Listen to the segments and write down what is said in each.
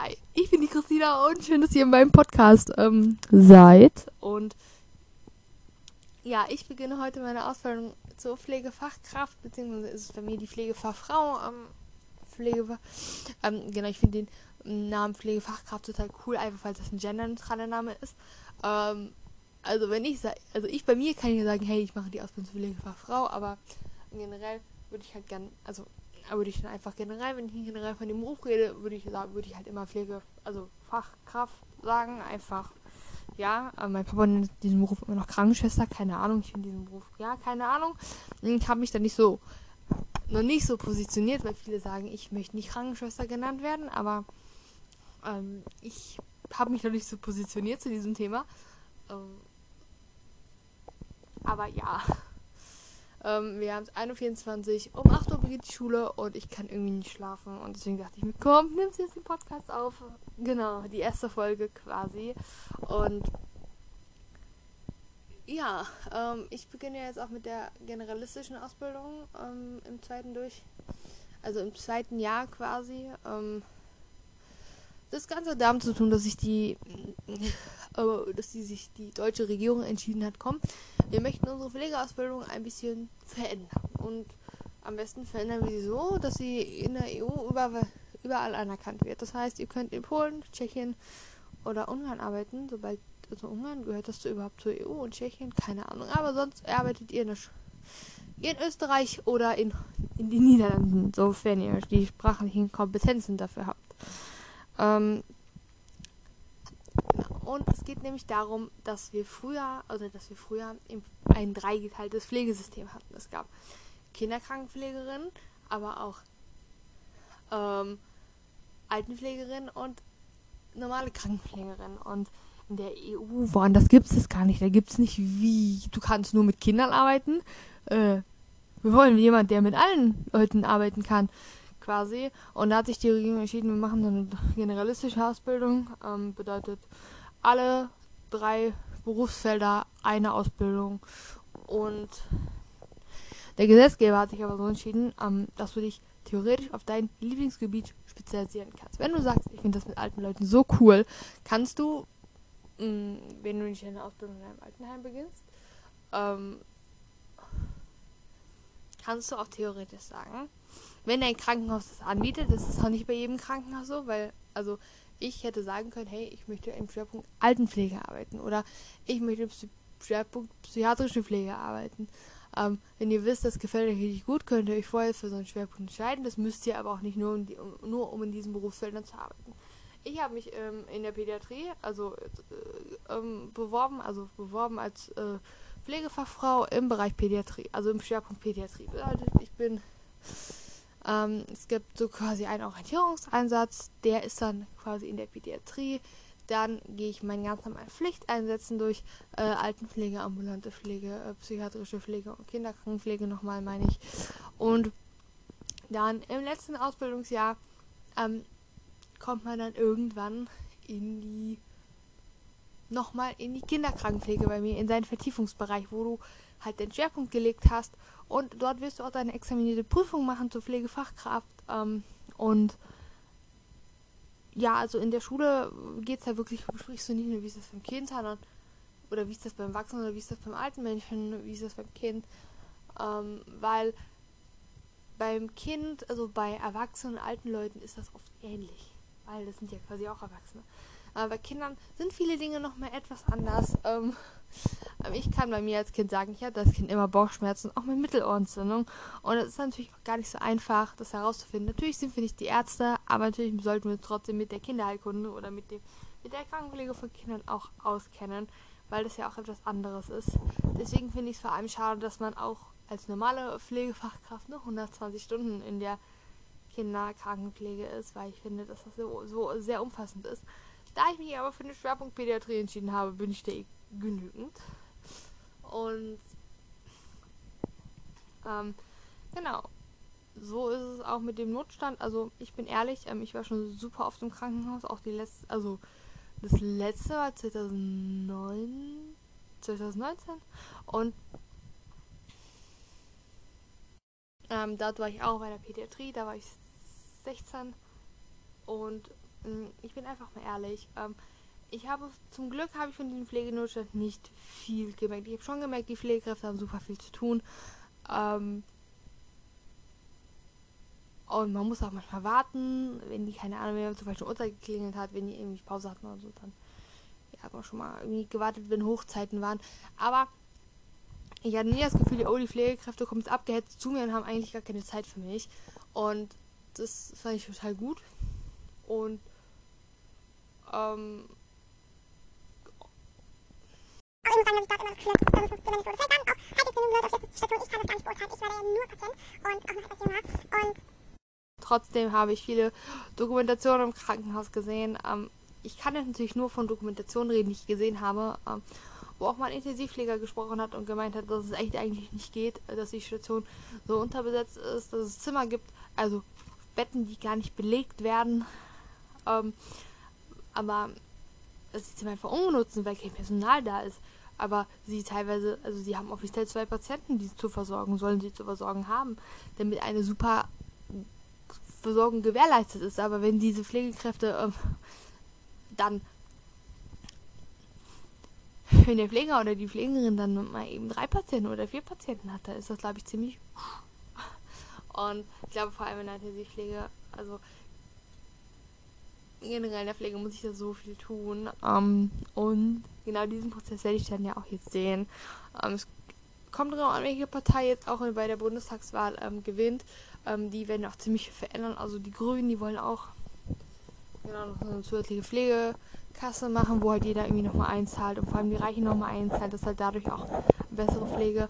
Hi, ich bin die Christina und schön, dass ihr in meinem Podcast ähm, seid. Und ja, ich beginne heute meine Ausbildung zur Pflegefachkraft, beziehungsweise ist es bei mir die Pflegefachfrau. Ähm, Pflege, ähm, genau, ich finde den Namen Pflegefachkraft total cool, einfach weil das ein genderneutraler Name ist. Ähm, also wenn ich also ich bei mir kann ich sagen, hey, ich mache die Ausbildung zur Pflegefachfrau, aber generell würde ich halt gern, also würde ich dann einfach generell, wenn ich generell von dem Beruf rede, würde ich sagen, würde ich halt immer Pflege, also Fachkraft sagen, einfach. Ja, mein Papa nennt diesen Beruf immer noch Krankenschwester, keine Ahnung, ich finde diesen Beruf, ja, keine Ahnung. Ich habe mich da nicht so, noch nicht so positioniert, weil viele sagen, ich möchte nicht Krankenschwester genannt werden, aber ähm, ich habe mich noch nicht so positioniert zu diesem Thema. Ähm, aber ja. Ähm, wir haben es 1.24 Um 8 Uhr beginnt die Schule und ich kann irgendwie nicht schlafen. Und deswegen dachte ich mir, komm, nimmst jetzt den Podcast auf. Genau, die erste Folge quasi. Und ja, ähm, ich beginne jetzt auch mit der generalistischen Ausbildung ähm, im zweiten durch. Also im zweiten Jahr quasi. Ähm, das Ganze hat damit zu tun, dass sich die, äh, dass die sich die deutsche Regierung entschieden hat, komm, wir möchten unsere Pflegeausbildung ein bisschen verändern. Und am besten verändern wir sie so, dass sie in der EU überall, überall anerkannt wird. Das heißt, ihr könnt in Polen, Tschechien oder Ungarn arbeiten, sobald also Ungarn gehört das zu überhaupt zur EU und Tschechien, keine Ahnung. Aber sonst arbeitet ihr in, in Österreich oder in, in den Niederlanden, sofern ihr die sprachlichen Kompetenzen dafür habt. Ähm, und es geht nämlich darum, dass wir früher, also dass wir früher ein dreigeteiltes Pflegesystem hatten. Es gab Kinderkrankenpflegerinnen, aber auch ähm, Altenpflegerinnen und normale Krankenpflegerinnen. Und in der EU, woanders gibt es das gar nicht. Da gibt es nicht wie, du kannst nur mit Kindern arbeiten. Äh, wir wollen jemanden, der mit allen Leuten arbeiten kann quasi. Und da hat sich die Regierung entschieden, wir machen eine generalistische Ausbildung. Ähm, bedeutet alle drei Berufsfelder eine Ausbildung. Und der Gesetzgeber hat sich aber so entschieden, ähm, dass du dich theoretisch auf dein Lieblingsgebiet spezialisieren kannst. Wenn du sagst, ich finde das mit alten Leuten so cool, kannst du, mh, mm, wenn du nicht eine Ausbildung in einem Altenheim beginnst, ähm, kannst du auch theoretisch sagen, wenn ein Krankenhaus das anbietet, das ist auch nicht bei jedem Krankenhaus so, weil, also ich hätte sagen können, hey, ich möchte im Schwerpunkt Altenpflege arbeiten oder ich möchte im Schwerpunkt psychiatrische Pflege arbeiten. Ähm, wenn ihr wisst, das gefällt euch richtig gut, könnt ihr euch vorher für so einen Schwerpunkt entscheiden. Das müsst ihr aber auch nicht nur, um, die, um nur um in diesen Berufsfeldern zu arbeiten. Ich habe mich ähm, in der Pädiatrie, also äh, ähm, beworben, also beworben als äh, Pflegefachfrau im Bereich Pädiatrie, also im Schwerpunkt Pädiatrie. Bedeutet, ich bin ähm, es gibt so quasi einen Orientierungseinsatz, der ist dann quasi in der Pädiatrie. Dann gehe ich meinen ganz normalen Pflichteinsätzen durch. Äh, Altenpflege, ambulante Pflege, äh, psychiatrische Pflege und Kinderkrankenpflege nochmal, meine ich. Und dann im letzten Ausbildungsjahr ähm, kommt man dann irgendwann in die nochmal in die Kinderkrankenpflege bei mir, in seinen Vertiefungsbereich, wo du halt den Schwerpunkt gelegt hast. Und dort wirst du auch deine examinierte Prüfung machen zur Pflegefachkraft. Ähm, und ja, also in der Schule geht es ja wirklich, besprichst du nicht nur, wie ist das beim Kind, sondern oder wie ist das beim Wachsenden oder wie ist das beim alten Menschen, wie ist das beim Kind. Ähm, weil beim Kind, also bei erwachsenen und alten Leuten ist das oft ähnlich. Weil das sind ja quasi auch Erwachsene. Aber bei Kindern sind viele Dinge noch mal etwas anders. Ähm, ich kann bei mir als Kind sagen, ich hatte als Kind immer Bauchschmerzen, auch mit Mittelohrentzündung. Und es ist natürlich gar nicht so einfach, das herauszufinden. Natürlich sind wir nicht die Ärzte, aber natürlich sollten wir trotzdem mit der Kinderheilkunde oder mit, dem, mit der Krankenpflege von Kindern auch auskennen, weil das ja auch etwas anderes ist. Deswegen finde ich es vor allem schade, dass man auch als normale Pflegefachkraft nur 120 Stunden in der Kinderkrankenpflege ist, weil ich finde, dass das so, so sehr umfassend ist. Da ich mich aber für den Schwerpunkt Pädiatrie entschieden habe, bin ich der genügend. Und ähm, genau. So ist es auch mit dem Notstand. Also ich bin ehrlich, ähm, ich war schon super oft im Krankenhaus. Auch die letzte, also das letzte war 2009, 2019. Und ähm, dort war ich auch bei der Pädiatrie. Da war ich 16. Und mm, ich bin einfach mal ehrlich. Ähm, ich habe zum Glück habe ich von diesem Pflegenotstand nicht viel gemerkt. Ich habe schon gemerkt, die Pflegekräfte haben super viel zu tun. Ähm, und man muss auch manchmal warten, wenn die, keine Ahnung, wenn zum Beispiel Uhrzeit geklingelt hat, wenn die irgendwie Pause hatten oder so, dann ja, hat man schon mal irgendwie gewartet, wenn Hochzeiten waren. Aber ich hatte nie das Gefühl, oh, die Pflegekräfte kommen jetzt abgehetzt zu mir und haben eigentlich gar keine Zeit für mich. Und das fand ich total gut. Und ähm, ich muss sagen, dass ich dort immer das Gefühl habe, dass es funktioniert wurde. Vielleicht dann auch, halt jetzt nur auf der Station, ich kann das gar nicht beurteilen. Ich war ja nur Patient und auch noch etwas. Und trotzdem habe ich viele Dokumentationen im Krankenhaus gesehen. Ähm, ich kann jetzt natürlich nur von Dokumentationen reden, die ich gesehen habe, ähm, wo auch mal ein Intensivpfleger gesprochen hat und gemeint hat, dass es echt eigentlich nicht geht, dass die Station so unterbesetzt ist, dass es Zimmer gibt, also Betten, die gar nicht belegt werden. Ähm, aber dass die Zimmer einfach umnutzen, weil kein Personal da ist. Aber sie teilweise, also sie haben offiziell zwei Patienten, die sie zu versorgen sollen, sie zu versorgen haben, damit eine super Versorgung gewährleistet ist. Aber wenn diese Pflegekräfte ähm, dann, wenn der Pfleger oder die Pflegerin dann mal eben drei Patienten oder vier Patienten hat, dann ist das, glaube ich, ziemlich. Und ich glaube vor allem in der Intensivpflege, also generell in der Pflege muss ich da so viel tun. Ähm, und genau diesen Prozess werde ich dann ja auch jetzt sehen. Ähm, es kommt darauf an, welche Partei jetzt auch bei der Bundestagswahl ähm, gewinnt. Ähm, die werden auch ziemlich verändern. Also die Grünen, die wollen auch genau noch eine zusätzliche Pflegekasse machen, wo halt jeder irgendwie nochmal einzahlt und vor allem die Reichen nochmal einzahlt, dass halt dadurch auch bessere Pflege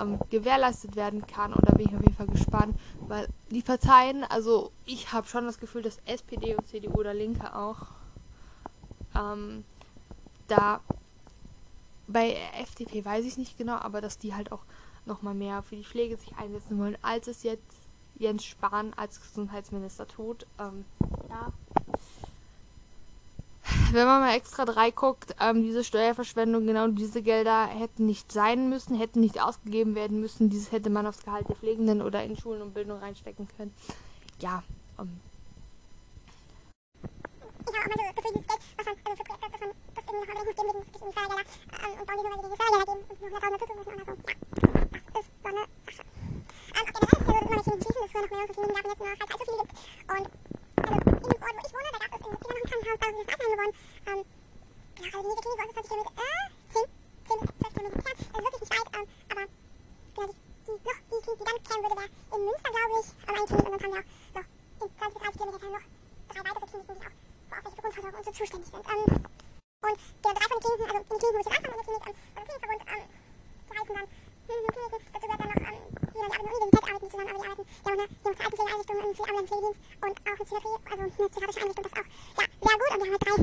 ähm, gewährleistet werden kann. Und da bin ich auf jeden Fall gespannt, weil die Parteien, also ich habe schon das Gefühl, dass SPD und CDU oder Linke auch ähm, da bei FDP weiß ich nicht genau, aber dass die halt auch nochmal mehr für die Pflege sich einsetzen wollen, als es jetzt Jens Spahn als Gesundheitsminister tut. Ähm, ja. Wenn man mal extra drei guckt, ähm, diese Steuerverschwendung, genau diese Gelder hätten nicht sein müssen, hätten nicht ausgegeben werden müssen. Dieses hätte man aufs Gehalt der Pflegenden oder in Schulen und Bildung reinstecken können. Ja, ähm, ich habe so das Gefühl, dieses Geld, was man, also für Projekte, dass man das irgendwie noch Rechnung geben mit diesen Fördergelder ähm, und dann diese Leute, die Fördergelder geben und noch 100.000 dazu tun müssen oder so. Ja, das ist. Ähm, auch generell ist es ja so, dass man nicht schließen, dass es früher noch mehr Kliniken gab und jetzt nur halt allzu viele gibt. Und also in dem Ort, wo ich wohne, da gab es in Kinder noch ein Krankenhaus, da ist es Altenheim geworden. Ähm, ja, also die nächste Klinik war 20 Kilometer, äh, 10, 10 bis 12 Kilometer entfernt. Also wirklich nicht weit, ähm, aber genau, die, die, noch, die Klinik, die dann kämen würde, wäre in Münster, glaube ich, aber eine Klinik und dann haben wir auch noch in 20 bis 30 Kilometer noch drei weitere Kliniken, die auch für Grundversorgung und so zuständig sind. Ähm, und der drei von den Kliniken, also die Klinik, wo ich jetzt anfange, in der Klinik, ähm, also Klinikverbund, ähm, die heißen dann hm, Kliniken, dazu gehört dann noch, ähm, die arbeiten der Universität, arbeiten zusammen, aber die arbeiten eine, die haben zwei Altenpflegeeinrichtungen, irgendwie für Pflegedienst und auch eine Psychiatrie, also eine psychiatrische Einrichtung, das ist auch, ja, sehr gut. Und wir haben halt drei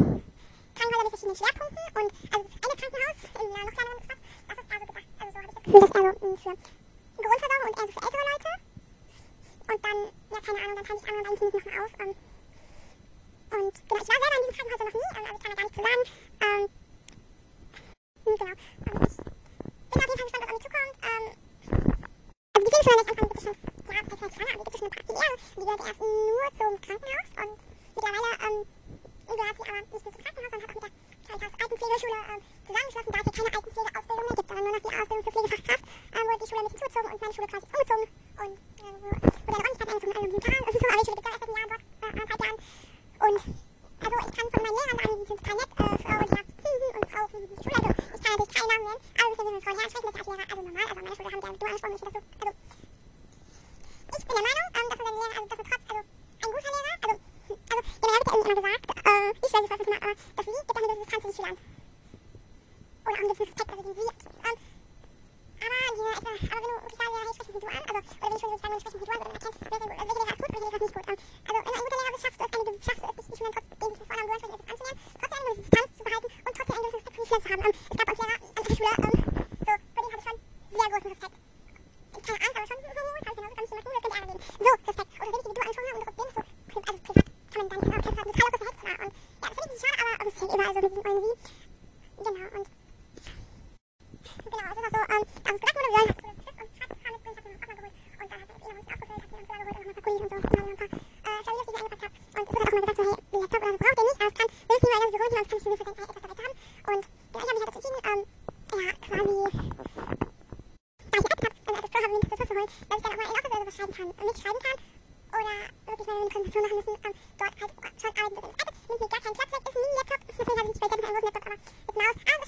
Krankenhäuser mit verschiedenen Schwerpunkten und, also das eine Krankenhaus in einer noch kleineren Stadt, das ist eher so gedacht, also so habe ich das Gefühl, das ist eher so mh, für Grundversorgung und eher so für ältere Leute. Und dann, ja, keine Ahnung, dann teilen sich die anderen beiden Kliniken nochmal auf, ähm, und genau, ich war selber in diesem Krankenhaus noch nie, also ich kann da gar nichts zu sagen. Ähm, genau. Und ich bin auf jeden Fall gespannt, was auf mich zukommt. Ähm, also die Klinik schon am Anfang wirklich schon, ja, das lange, aber die schon praktisch eher, die gehört erst nur zum Krankenhaus und mittlerweile ähm, gehört sie aber nicht nur zum Krankenhaus, sondern hat auch mit der Caritas Altenpflegeschule ähm, zusammengeschlossen, da es hier keine Altenpflegeausbildung mehr gibt, sondern nur noch die Ausbildung zur Pflegefachkraft, ähm, wurde die Schule ein bisschen zugezogen und meine Schule quasi umgezogen und äh, so, wurde eine Räumlichkeit eingezogen mit einem Plan. Also so habe ich Schule gibt seit Jahren dort, äh, anderthalb Jahren. Und also ich kann von meinen Lehrern sagen, die sind total nett, äh, Frau ja, und Frau Schule, also ich kann natürlich keinen Namen nennen, aber wir sind Frau Herrn sprechen, das ist als Lehrer, also normal, also meine Schule haben gerne du angesprochen, ich finde das so, also ich bin der Meinung, ähm, dass unser Lehrer, also dass wir trotz, also ein guter Lehrer, also, also generell wird ja irgendwie immer gesagt, äh, ich weiß nicht, was das immer, aber dass sie gibt eine Distanz zu den Schülern. Oder auch ein bisschen Respekt, also die sie, ähm, aber diese etwa, aber wenn du wirklich sagst, ja, hey, an, also, oder wenn ich schon wirklich sagen, ich spreche mich mit du an, dann erkennst du, welcher Lehrer ist gut, welcher Lehrer ist nicht gut. Ähm, also, wenn du ein guter Lehrer bist, schaffst du es, eine, schaffst du es, dich die Schülern trotzdem Vornamen du ansprechen, etwas anzulernen, trotzdem eine gewisse Distanz zu behalten und trotzdem einen gewissen Respekt für die Schüler zu haben. Ähm, es gab uns Lehrer an der Schule, ähm, so, vor denen habe ich schon sehr großen Respekt. Keine Angst, aber schon, hm, hm, kann ich genauso, kann ich jemanden, das könnte Ärger geben. So, Respekt. Oder wenn ich die du angesprochen habe und das auf dem so, also privat, kann man dann nicht auch, das hat eine total große Hektar und, ja, das finde ich nicht schade, aber, aber es ist halt überall so mit diesem Sie. Genau, und, genau, es ist auch so, ähm, ja, uns gesagt wurde, wir sollen kann, schreiben kann oder wirklich meine Konzentration machen müssen, ähm, dort halt schon arbeiten zu. Also, nimmt mir gar keinen Platz weg, ist ein Mini-Laptop, deswegen habe ich später noch einen großen Laptop, aber mit Maus. Also,